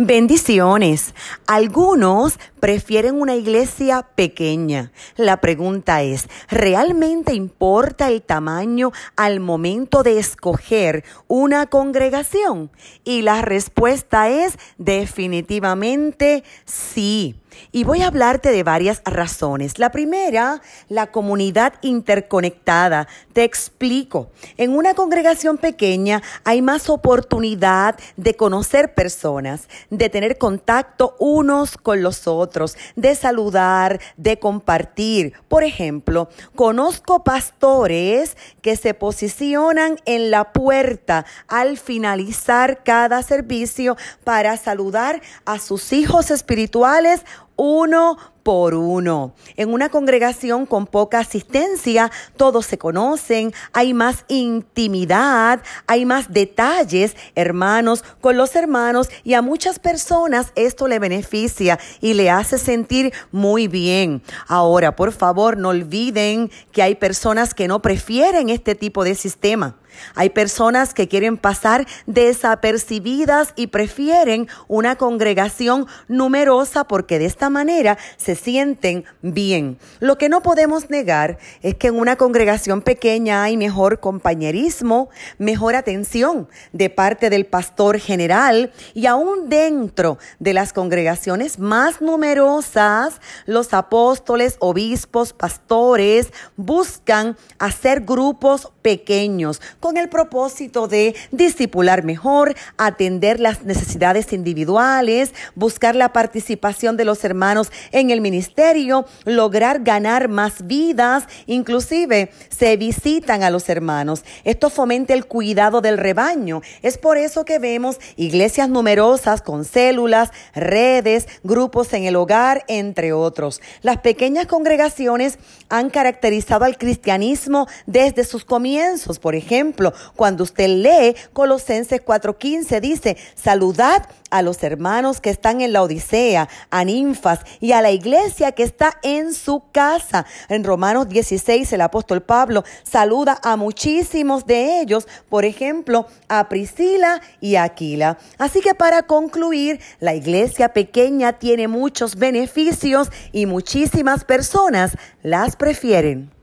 Bendiciones. Algunos prefieren una iglesia pequeña. La pregunta es, ¿realmente importa el tamaño al momento de escoger una congregación? Y la respuesta es definitivamente sí. Y voy a hablarte de varias razones. La primera, la comunidad interconectada. Te explico. En una congregación pequeña hay más oportunidad de conocer personas, de tener contacto unos con los otros, de saludar, de compartir. Por ejemplo, conozco pastores que se posicionan en la puerta al finalizar cada servicio para saludar a sus hijos espirituales uno por uno. En una congregación con poca asistencia, todos se conocen, hay más intimidad, hay más detalles, hermanos con los hermanos, y a muchas personas esto le beneficia y le hace sentir muy bien. Ahora, por favor, no olviden que hay personas que no prefieren este tipo de sistema. Hay personas que quieren pasar desapercibidas y prefieren una congregación numerosa porque de esta manera se sienten bien. Lo que no podemos negar es que en una congregación pequeña hay mejor compañerismo, mejor atención de parte del pastor general y aún dentro de las congregaciones más numerosas, los apóstoles, obispos, pastores buscan hacer grupos pequeños con el propósito de discipular mejor, atender las necesidades individuales, buscar la participación de los hermanos en el ministerio, lograr ganar más vidas, inclusive se visitan a los hermanos. Esto fomenta el cuidado del rebaño. Es por eso que vemos iglesias numerosas con células, redes, grupos en el hogar, entre otros. Las pequeñas congregaciones han caracterizado al cristianismo desde sus comienzos. Por ejemplo, cuando usted lee Colosenses 4:15 dice, saludad a los hermanos que están en la Odisea, a ninfas y a la iglesia que está en su casa. En Romanos 16 el apóstol Pablo saluda a muchísimos de ellos, por ejemplo, a Priscila y Aquila. Así que para concluir, la iglesia pequeña tiene muchos beneficios y muchísimas personas las prefieren.